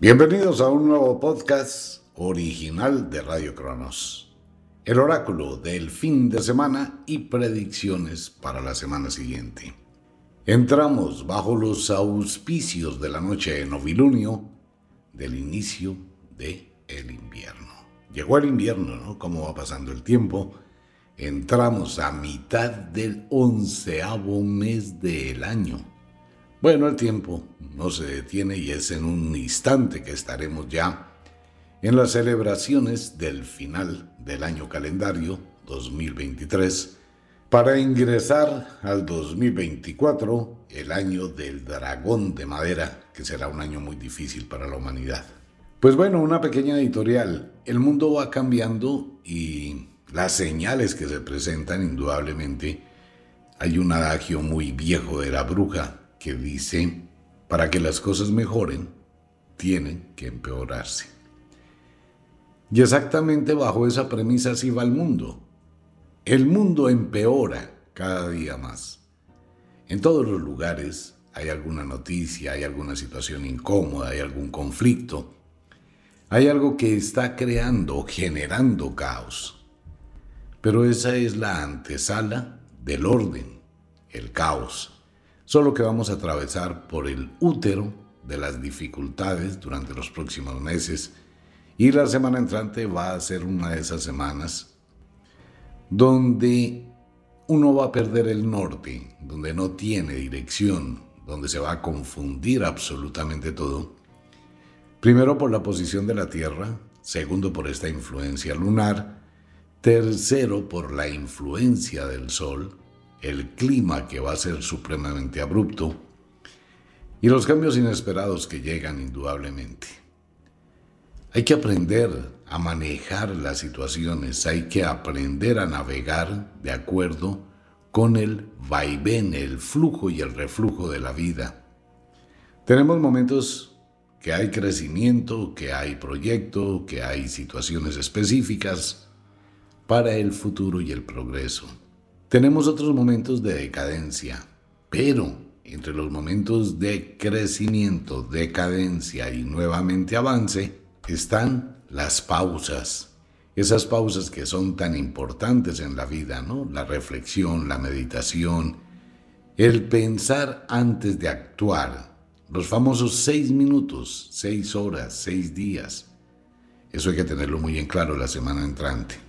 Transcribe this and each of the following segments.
Bienvenidos a un nuevo podcast original de Radio Cronos. El oráculo del fin de semana y predicciones para la semana siguiente. Entramos bajo los auspicios de la noche de novilunio del inicio de el invierno. Llegó el invierno, ¿no? Cómo va pasando el tiempo. Entramos a mitad del onceavo mes del año. Bueno, el tiempo no se detiene y es en un instante que estaremos ya en las celebraciones del final del año calendario 2023 para ingresar al 2024, el año del dragón de madera, que será un año muy difícil para la humanidad. Pues bueno, una pequeña editorial. El mundo va cambiando y las señales que se presentan indudablemente. Hay un adagio muy viejo de la bruja que dice, para que las cosas mejoren, tienen que empeorarse. Y exactamente bajo esa premisa así va el mundo. El mundo empeora cada día más. En todos los lugares hay alguna noticia, hay alguna situación incómoda, hay algún conflicto, hay algo que está creando, generando caos. Pero esa es la antesala del orden, el caos. Solo que vamos a atravesar por el útero de las dificultades durante los próximos meses y la semana entrante va a ser una de esas semanas donde uno va a perder el norte, donde no tiene dirección, donde se va a confundir absolutamente todo. Primero por la posición de la Tierra, segundo por esta influencia lunar, tercero por la influencia del Sol, el clima que va a ser supremamente abrupto y los cambios inesperados que llegan indudablemente. Hay que aprender a manejar las situaciones, hay que aprender a navegar de acuerdo con el vaivén, el flujo y el reflujo de la vida. Tenemos momentos que hay crecimiento, que hay proyecto, que hay situaciones específicas para el futuro y el progreso. Tenemos otros momentos de decadencia, pero entre los momentos de crecimiento, decadencia y nuevamente avance, están las pausas. Esas pausas que son tan importantes en la vida, ¿no? La reflexión, la meditación, el pensar antes de actuar. Los famosos seis minutos, seis horas, seis días. Eso hay que tenerlo muy en claro la semana entrante.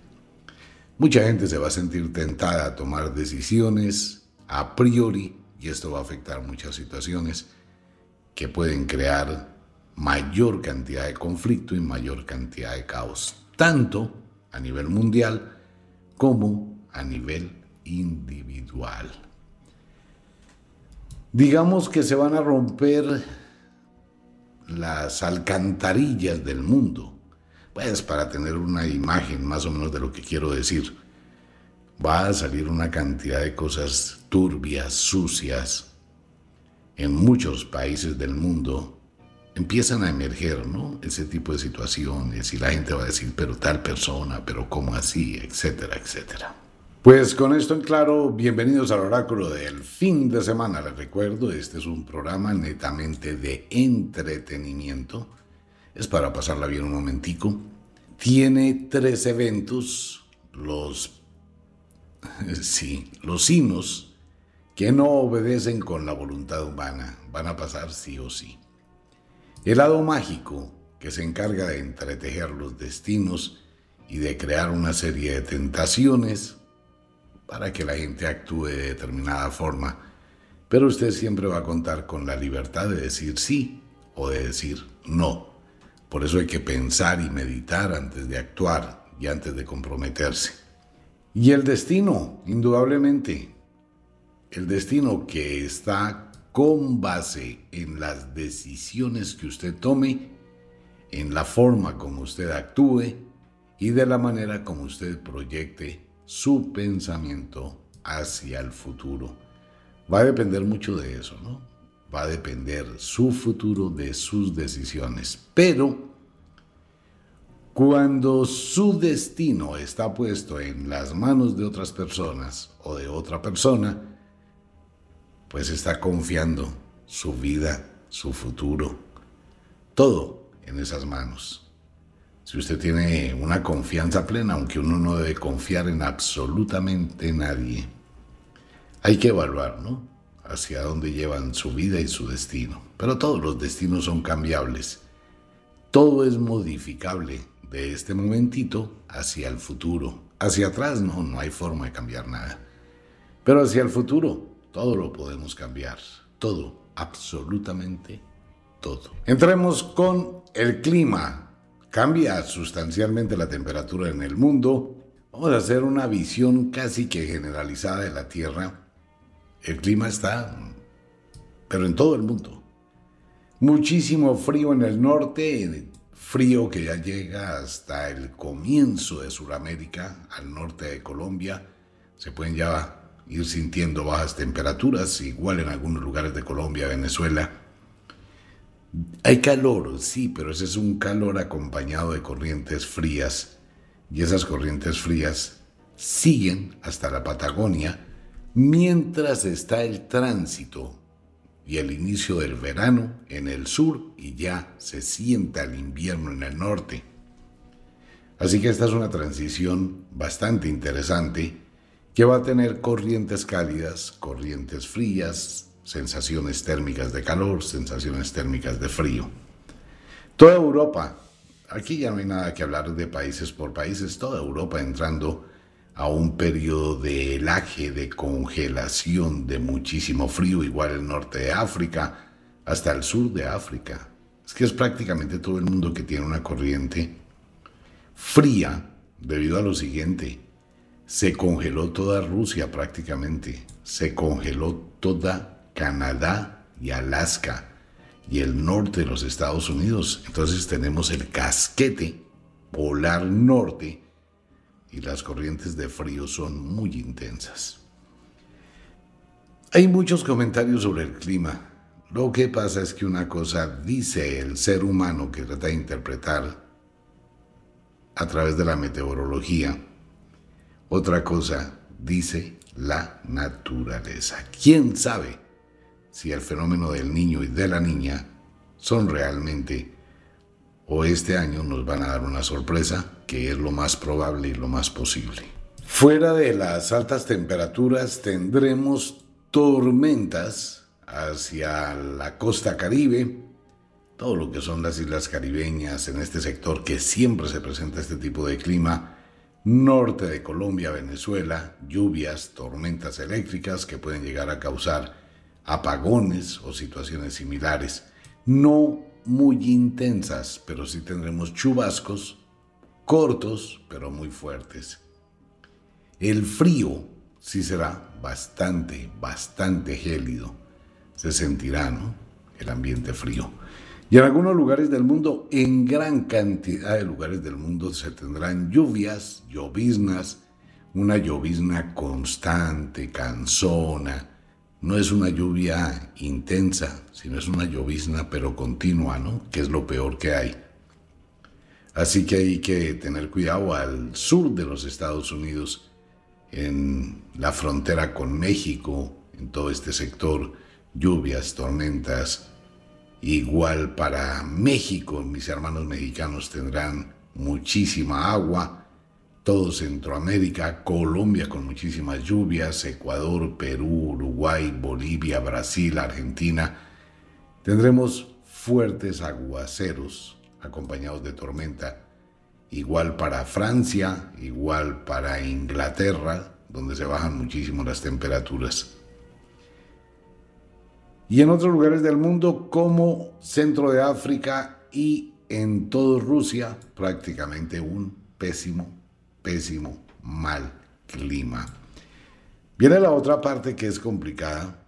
Mucha gente se va a sentir tentada a tomar decisiones a priori y esto va a afectar muchas situaciones que pueden crear mayor cantidad de conflicto y mayor cantidad de caos, tanto a nivel mundial como a nivel individual. Digamos que se van a romper las alcantarillas del mundo, pues para tener una imagen más o menos de lo que quiero decir. Va a salir una cantidad de cosas turbias, sucias, en muchos países del mundo empiezan a emerger, ¿no? Ese tipo de situaciones y la gente va a decir, pero tal persona, pero cómo así, etcétera, etcétera. Pues con esto en claro, bienvenidos al oráculo del fin de semana. Les recuerdo, este es un programa netamente de entretenimiento. Es para pasarla bien un momentico. Tiene tres eventos, los, sí, los sinos que no obedecen con la voluntad humana. Van a pasar sí o sí. El lado mágico que se encarga de entretejer los destinos y de crear una serie de tentaciones para que la gente actúe de determinada forma, pero usted siempre va a contar con la libertad de decir sí o de decir no. Por eso hay que pensar y meditar antes de actuar y antes de comprometerse. Y el destino, indudablemente, el destino que está con base en las decisiones que usted tome, en la forma como usted actúe y de la manera como usted proyecte su pensamiento hacia el futuro. Va a depender mucho de eso, ¿no? Va a depender su futuro de sus decisiones. Pero cuando su destino está puesto en las manos de otras personas o de otra persona, pues está confiando su vida, su futuro, todo en esas manos. Si usted tiene una confianza plena, aunque uno no debe confiar en absolutamente nadie, hay que evaluar, ¿no? Hacia dónde llevan su vida y su destino. Pero todos los destinos son cambiables. Todo es modificable de este momentito hacia el futuro. Hacia atrás no, no hay forma de cambiar nada. Pero hacia el futuro, todo lo podemos cambiar. Todo, absolutamente todo. Entremos con el clima. Cambia sustancialmente la temperatura en el mundo. Vamos a hacer una visión casi que generalizada de la Tierra. El clima está, pero en todo el mundo. Muchísimo frío en el norte, frío que ya llega hasta el comienzo de Sudamérica, al norte de Colombia. Se pueden ya ir sintiendo bajas temperaturas, igual en algunos lugares de Colombia, Venezuela. Hay calor, sí, pero ese es un calor acompañado de corrientes frías y esas corrientes frías siguen hasta la Patagonia mientras está el tránsito y el inicio del verano en el sur y ya se sienta el invierno en el norte. Así que esta es una transición bastante interesante que va a tener corrientes cálidas, corrientes frías, sensaciones térmicas de calor, sensaciones térmicas de frío. Toda Europa, aquí ya no hay nada que hablar de países por países, toda Europa entrando a un periodo de helaje, de congelación, de muchísimo frío, igual el norte de África, hasta el sur de África. Es que es prácticamente todo el mundo que tiene una corriente fría debido a lo siguiente. Se congeló toda Rusia prácticamente, se congeló toda Canadá y Alaska y el norte de los Estados Unidos. Entonces tenemos el casquete polar norte y las corrientes de frío son muy intensas. Hay muchos comentarios sobre el clima. Lo que pasa es que una cosa dice el ser humano que trata de interpretar a través de la meteorología, otra cosa dice la naturaleza. ¿Quién sabe si el fenómeno del niño y de la niña son realmente o este año nos van a dar una sorpresa, que es lo más probable y lo más posible. Fuera de las altas temperaturas tendremos tormentas hacia la costa caribe, todo lo que son las islas caribeñas en este sector que siempre se presenta este tipo de clima, norte de Colombia, Venezuela, lluvias, tormentas eléctricas que pueden llegar a causar apagones o situaciones similares. No muy intensas, pero sí tendremos chubascos cortos, pero muy fuertes. El frío sí será bastante, bastante gélido. Se sentirá, ¿no? El ambiente frío. Y en algunos lugares del mundo, en gran cantidad de lugares del mundo, se tendrán lluvias, lloviznas, una llovizna constante, cansona, no es una lluvia intensa, sino es una llovizna pero continua, ¿no? Que es lo peor que hay. Así que hay que tener cuidado al sur de los Estados Unidos, en la frontera con México, en todo este sector, lluvias, tormentas. Igual para México, mis hermanos mexicanos tendrán muchísima agua todo Centroamérica, Colombia con muchísimas lluvias, Ecuador, Perú, Uruguay, Bolivia, Brasil, Argentina. Tendremos fuertes aguaceros acompañados de tormenta, igual para Francia, igual para Inglaterra, donde se bajan muchísimo las temperaturas. Y en otros lugares del mundo como Centro de África y en toda Rusia, prácticamente un pésimo pésimo, mal clima. Viene la otra parte que es complicada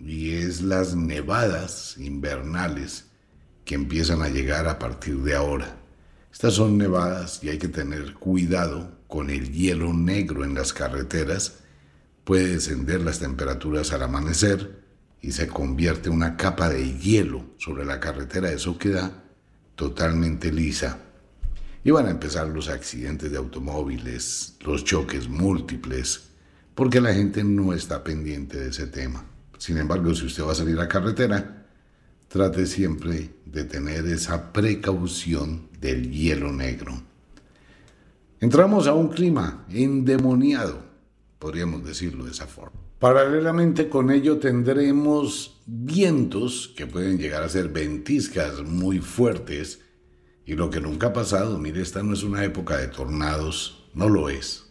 y es las nevadas invernales que empiezan a llegar a partir de ahora. Estas son nevadas y hay que tener cuidado con el hielo negro en las carreteras. Puede descender las temperaturas al amanecer y se convierte una capa de hielo sobre la carretera. Eso queda totalmente lisa y van a empezar los accidentes de automóviles, los choques múltiples, porque la gente no está pendiente de ese tema. Sin embargo, si usted va a salir a carretera, trate siempre de tener esa precaución del hielo negro. Entramos a un clima endemoniado, podríamos decirlo de esa forma. Paralelamente con ello tendremos vientos que pueden llegar a ser ventiscas muy fuertes y lo que nunca ha pasado, mire, esta no es una época de tornados, no lo es,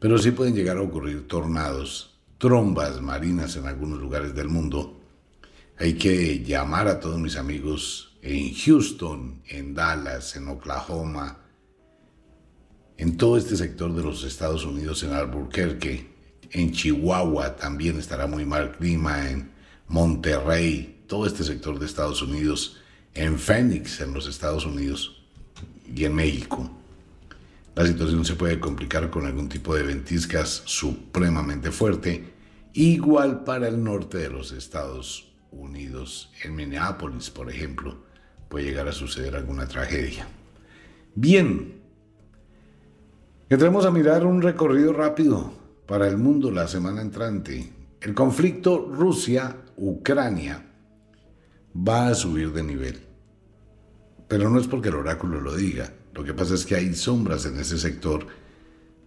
pero sí pueden llegar a ocurrir tornados, trombas marinas en algunos lugares del mundo. Hay que llamar a todos mis amigos en Houston, en Dallas, en Oklahoma, en todo este sector de los Estados Unidos, en Albuquerque, en Chihuahua también estará muy mal clima, en Monterrey, todo este sector de Estados Unidos, en Phoenix, en los Estados Unidos y en México. La situación se puede complicar con algún tipo de ventiscas supremamente fuerte, igual para el norte de los Estados Unidos. En Minneapolis, por ejemplo, puede llegar a suceder alguna tragedia. Bien, entremos a mirar un recorrido rápido para el mundo la semana entrante. El conflicto Rusia-Ucrania va a subir de nivel. Pero no es porque el oráculo lo diga. Lo que pasa es que hay sombras en ese sector.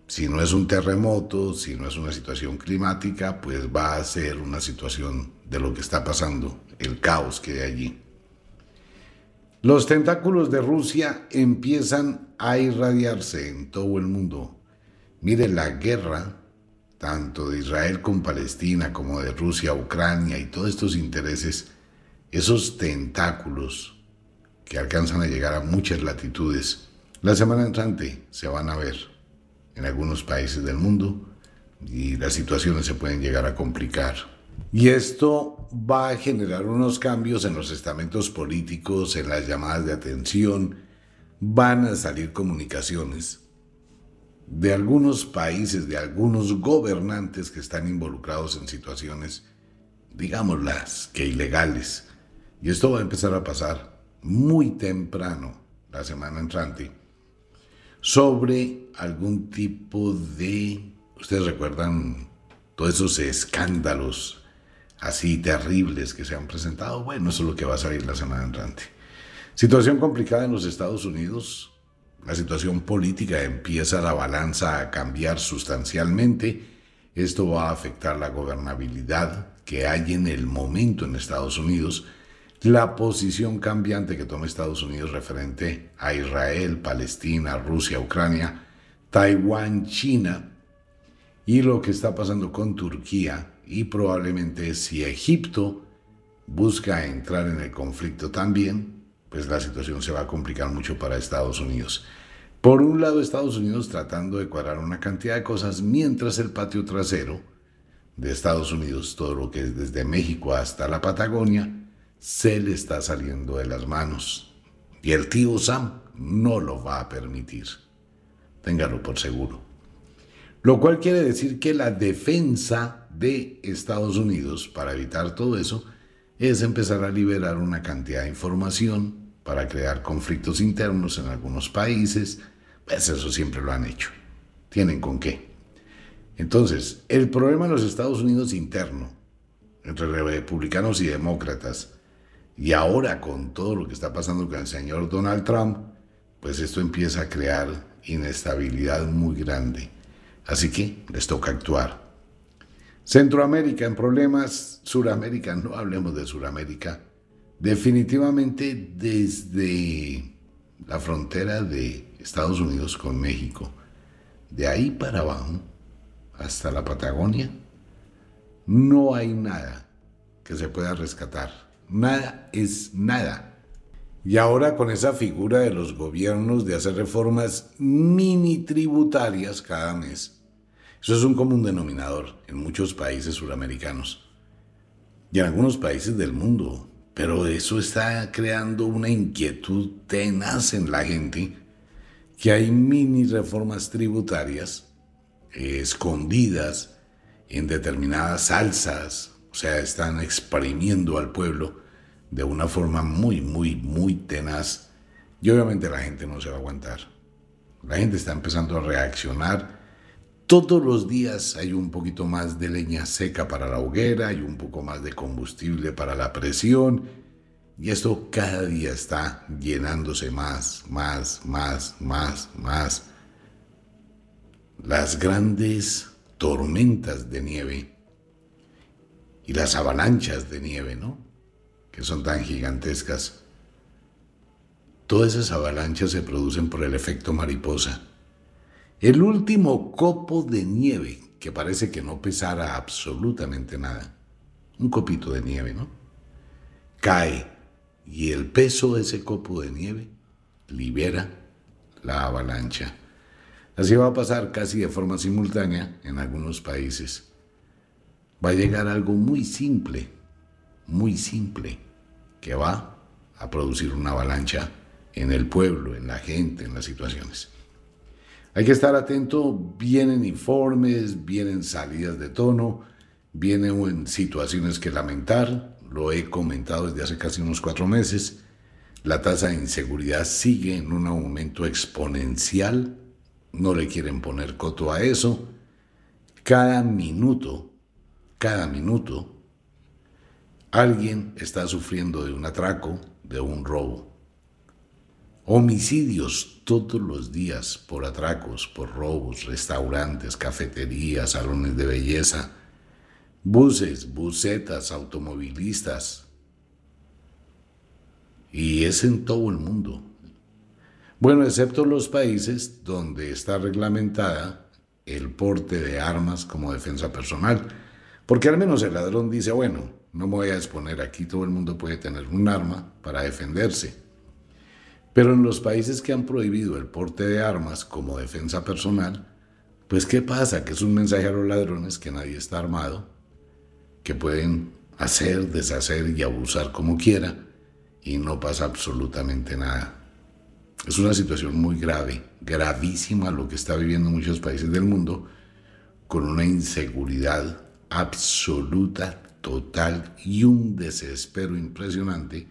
Si no es un terremoto, si no es una situación climática, pues va a ser una situación de lo que está pasando, el caos que hay allí. Los tentáculos de Rusia empiezan a irradiarse en todo el mundo. Mire la guerra tanto de Israel con Palestina como de Rusia, Ucrania y todos estos intereses, esos tentáculos que alcanzan a llegar a muchas latitudes, la semana entrante se van a ver en algunos países del mundo y las situaciones se pueden llegar a complicar. Y esto va a generar unos cambios en los estamentos políticos, en las llamadas de atención, van a salir comunicaciones de algunos países, de algunos gobernantes que están involucrados en situaciones, digámoslas, que ilegales. Y esto va a empezar a pasar muy temprano, la semana entrante, sobre algún tipo de... Ustedes recuerdan todos esos escándalos así terribles que se han presentado. Bueno, eso es lo que va a salir la semana entrante. Situación complicada en los Estados Unidos, la situación política empieza la balanza a cambiar sustancialmente. Esto va a afectar la gobernabilidad que hay en el momento en Estados Unidos, la posición cambiante que toma Estados Unidos referente a Israel, Palestina, Rusia, Ucrania, Taiwán, China y lo que está pasando con Turquía y probablemente si Egipto busca entrar en el conflicto también, pues la situación se va a complicar mucho para Estados Unidos. Por un lado, Estados Unidos tratando de cuadrar una cantidad de cosas, mientras el patio trasero de Estados Unidos, todo lo que es desde México hasta la Patagonia, se le está saliendo de las manos. Y el tío Sam no lo va a permitir. Téngalo por seguro. Lo cual quiere decir que la defensa de Estados Unidos para evitar todo eso es empezar a liberar una cantidad de información para crear conflictos internos en algunos países, pues eso siempre lo han hecho. Tienen con qué. Entonces, el problema en los Estados Unidos interno, entre republicanos y demócratas, y ahora con todo lo que está pasando con el señor Donald Trump, pues esto empieza a crear inestabilidad muy grande. Así que les toca actuar. Centroamérica en problemas, Suramérica, no hablemos de Suramérica, Definitivamente desde la frontera de Estados Unidos con México, de ahí para abajo hasta la Patagonia, no hay nada que se pueda rescatar. Nada es nada. Y ahora con esa figura de los gobiernos de hacer reformas mini tributarias cada mes, eso es un común denominador en muchos países suramericanos y en algunos países del mundo. Pero eso está creando una inquietud tenaz en la gente, que hay mini reformas tributarias eh, escondidas en determinadas salsas, o sea, están exprimiendo al pueblo de una forma muy, muy, muy tenaz. Y obviamente la gente no se va a aguantar. La gente está empezando a reaccionar todos los días hay un poquito más de leña seca para la hoguera, y un poco más de combustible para la presión Y esto cada día está llenándose más, más, más, más, más. Las grandes tormentas de nieve y las avalanchas de nieve, ¿no? Que son tan gigantescas. Todas esas avalanchas se producen por el efecto mariposa. El último copo de nieve, que parece que no pesara absolutamente nada, un copito de nieve, ¿no? Cae y el peso de ese copo de nieve libera la avalancha. Así va a pasar casi de forma simultánea en algunos países. Va a llegar algo muy simple, muy simple, que va a producir una avalancha en el pueblo, en la gente, en las situaciones. Hay que estar atento, vienen informes, vienen salidas de tono, vienen situaciones que lamentar, lo he comentado desde hace casi unos cuatro meses, la tasa de inseguridad sigue en un aumento exponencial, no le quieren poner coto a eso, cada minuto, cada minuto, alguien está sufriendo de un atraco, de un robo. Homicidios todos los días por atracos, por robos, restaurantes, cafeterías, salones de belleza, buses, busetas, automovilistas. Y es en todo el mundo. Bueno, excepto los países donde está reglamentada el porte de armas como defensa personal. Porque al menos el ladrón dice, bueno, no me voy a exponer aquí, todo el mundo puede tener un arma para defenderse. Pero en los países que han prohibido el porte de armas como defensa personal, pues ¿qué pasa? Que es un mensaje a los ladrones que nadie está armado que pueden hacer, deshacer y abusar como quiera y no pasa absolutamente nada. Es una situación muy grave, gravísima lo que está viviendo muchos países del mundo, con una inseguridad absoluta, total y un desespero impresionante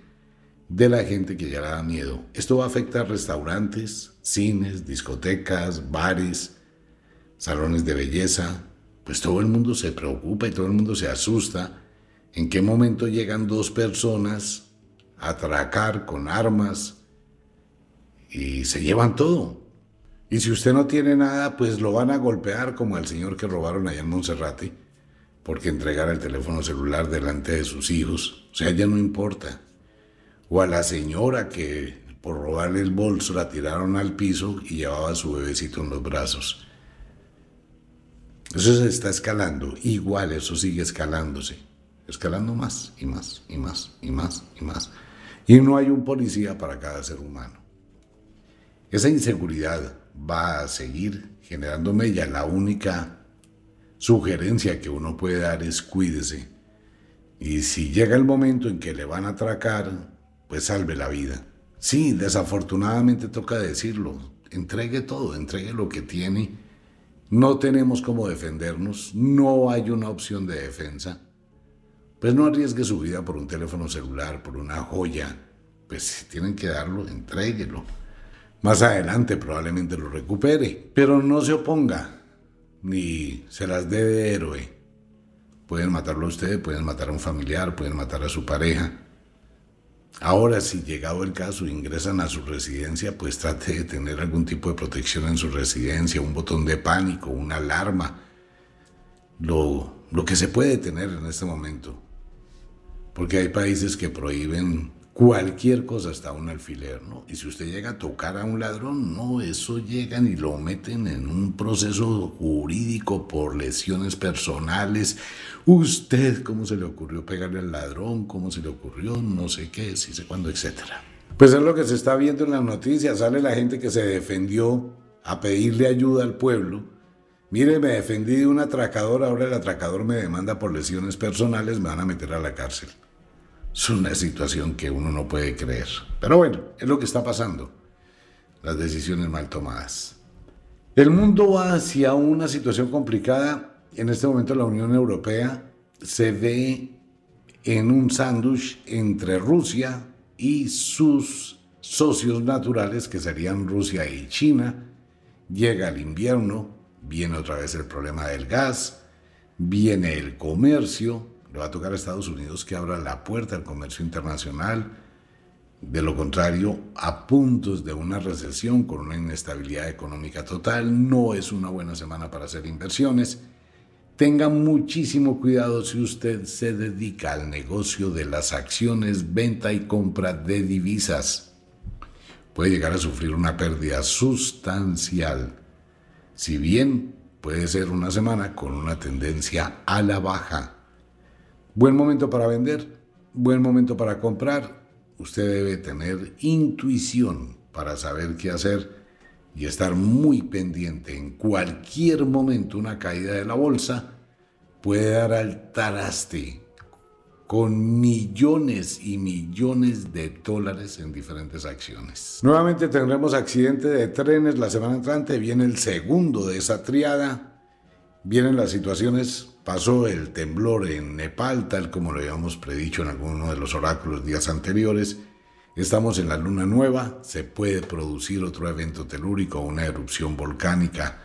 de la gente que ya le da miedo. Esto va a afectar restaurantes, cines, discotecas, bares, salones de belleza, pues todo el mundo se preocupa y todo el mundo se asusta. ¿En qué momento llegan dos personas a atracar con armas y se llevan todo? Y si usted no tiene nada, pues lo van a golpear como al señor que robaron allá en Monserrate, porque entregara el teléfono celular delante de sus hijos. O sea, ya no importa. O a la señora que por robarle el bolso la tiraron al piso y llevaba a su bebecito en los brazos. Eso se está escalando, igual eso sigue escalándose, escalando más y más y más y más y más. Y no hay un policía para cada ser humano. Esa inseguridad va a seguir generando mella. La única sugerencia que uno puede dar es cuídese. Y si llega el momento en que le van a atracar, pues salve la vida. Sí, desafortunadamente toca decirlo. Entregue todo, entregue lo que tiene no tenemos cómo defendernos, no hay una opción de defensa, pues no arriesgue su vida por un teléfono celular, por una joya. Pues si tienen que darlo, entréguelo. Más adelante probablemente lo recupere, pero no se oponga, ni se las dé de héroe. Pueden matarlo a usted, pueden matar a un familiar, pueden matar a su pareja. Ahora, si llegado el caso ingresan a su residencia, pues trate de tener algún tipo de protección en su residencia, un botón de pánico, una alarma, lo, lo que se puede tener en este momento. Porque hay países que prohíben cualquier cosa hasta un alfiler, ¿no? Y si usted llega a tocar a un ladrón, no, eso llegan y lo meten en un proceso jurídico por lesiones personales. Usted, ¿cómo se le ocurrió pegarle al ladrón? ¿Cómo se le ocurrió? No sé qué, si sé cuándo, etcétera. Pues es lo que se está viendo en las noticias. Sale la gente que se defendió a pedirle ayuda al pueblo. Mire, me defendí de un atracador, ahora el atracador me demanda por lesiones personales, me van a meter a la cárcel. Es una situación que uno no puede creer. Pero bueno, es lo que está pasando. Las decisiones mal tomadas. El mundo va hacia una situación complicada. En este momento la Unión Europea se ve en un sándwich entre Rusia y sus socios naturales, que serían Rusia y China. Llega el invierno, viene otra vez el problema del gas, viene el comercio, le va a tocar a Estados Unidos que abra la puerta al comercio internacional. De lo contrario, a puntos de una recesión con una inestabilidad económica total, no es una buena semana para hacer inversiones. Tenga muchísimo cuidado si usted se dedica al negocio de las acciones, venta y compra de divisas. Puede llegar a sufrir una pérdida sustancial. Si bien puede ser una semana con una tendencia a la baja. Buen momento para vender, buen momento para comprar, usted debe tener intuición para saber qué hacer y estar muy pendiente. En cualquier momento una caída de la bolsa puede dar al taraste con millones y millones de dólares en diferentes acciones. Nuevamente tendremos accidente de trenes la semana entrante, viene el segundo de esa triada, vienen las situaciones Pasó el temblor en Nepal, tal como lo habíamos predicho en alguno de los oráculos días anteriores. Estamos en la luna nueva, se puede producir otro evento telúrico, una erupción volcánica.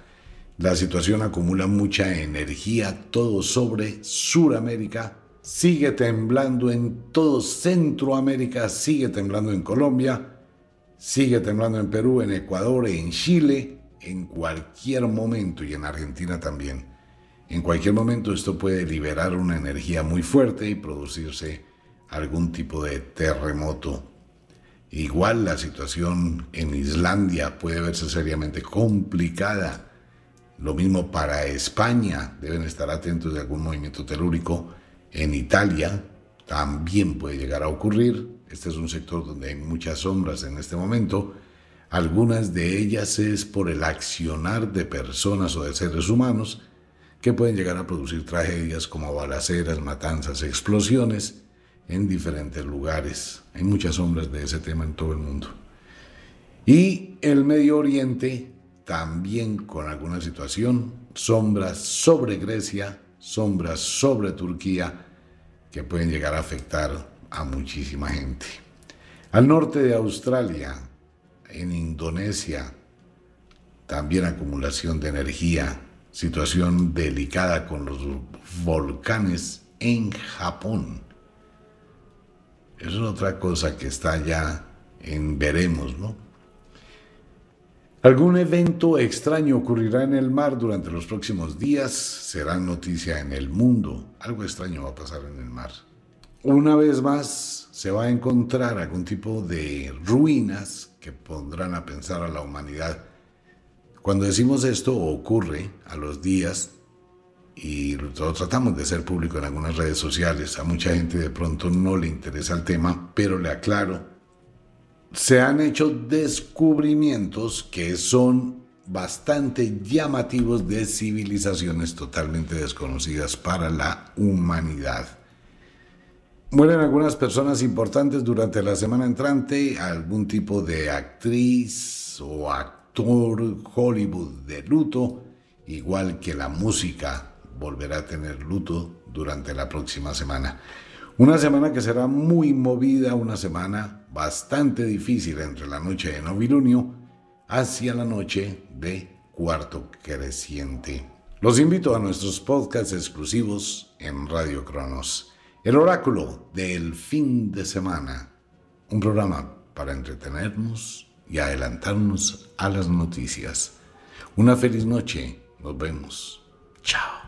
La situación acumula mucha energía, todo sobre Suramérica. Sigue temblando en todo Centroamérica, sigue temblando en Colombia, sigue temblando en Perú, en Ecuador, en Chile, en cualquier momento y en Argentina también. En cualquier momento esto puede liberar una energía muy fuerte y producirse algún tipo de terremoto. Igual la situación en Islandia puede verse seriamente complicada. Lo mismo para España, deben estar atentos de algún movimiento telúrico. En Italia también puede llegar a ocurrir. Este es un sector donde hay muchas sombras en este momento. Algunas de ellas es por el accionar de personas o de seres humanos que pueden llegar a producir tragedias como balaceras, matanzas, explosiones en diferentes lugares. Hay muchas sombras de ese tema en todo el mundo. Y el Medio Oriente también con alguna situación, sombras sobre Grecia, sombras sobre Turquía, que pueden llegar a afectar a muchísima gente. Al norte de Australia, en Indonesia, también acumulación de energía, situación delicada con los volcanes en Japón. Es otra cosa que está ya en veremos, ¿no? Algún evento extraño ocurrirá en el mar durante los próximos días, será noticia en el mundo, algo extraño va a pasar en el mar. Una vez más se va a encontrar algún tipo de ruinas que pondrán a pensar a la humanidad cuando decimos esto ocurre a los días y lo tratamos de ser público en algunas redes sociales. A mucha gente de pronto no le interesa el tema, pero le aclaro. Se han hecho descubrimientos que son bastante llamativos de civilizaciones totalmente desconocidas para la humanidad. Mueren algunas personas importantes durante la semana entrante, algún tipo de actriz o actor Hollywood de luto, igual que la música volverá a tener luto durante la próxima semana. Una semana que será muy movida, una semana bastante difícil entre la noche de novilunio hacia la noche de cuarto creciente. Los invito a nuestros podcasts exclusivos en Radio Cronos. El oráculo del fin de semana. Un programa para entretenernos y adelantarnos a las noticias. Una feliz noche. Nos vemos. Chao.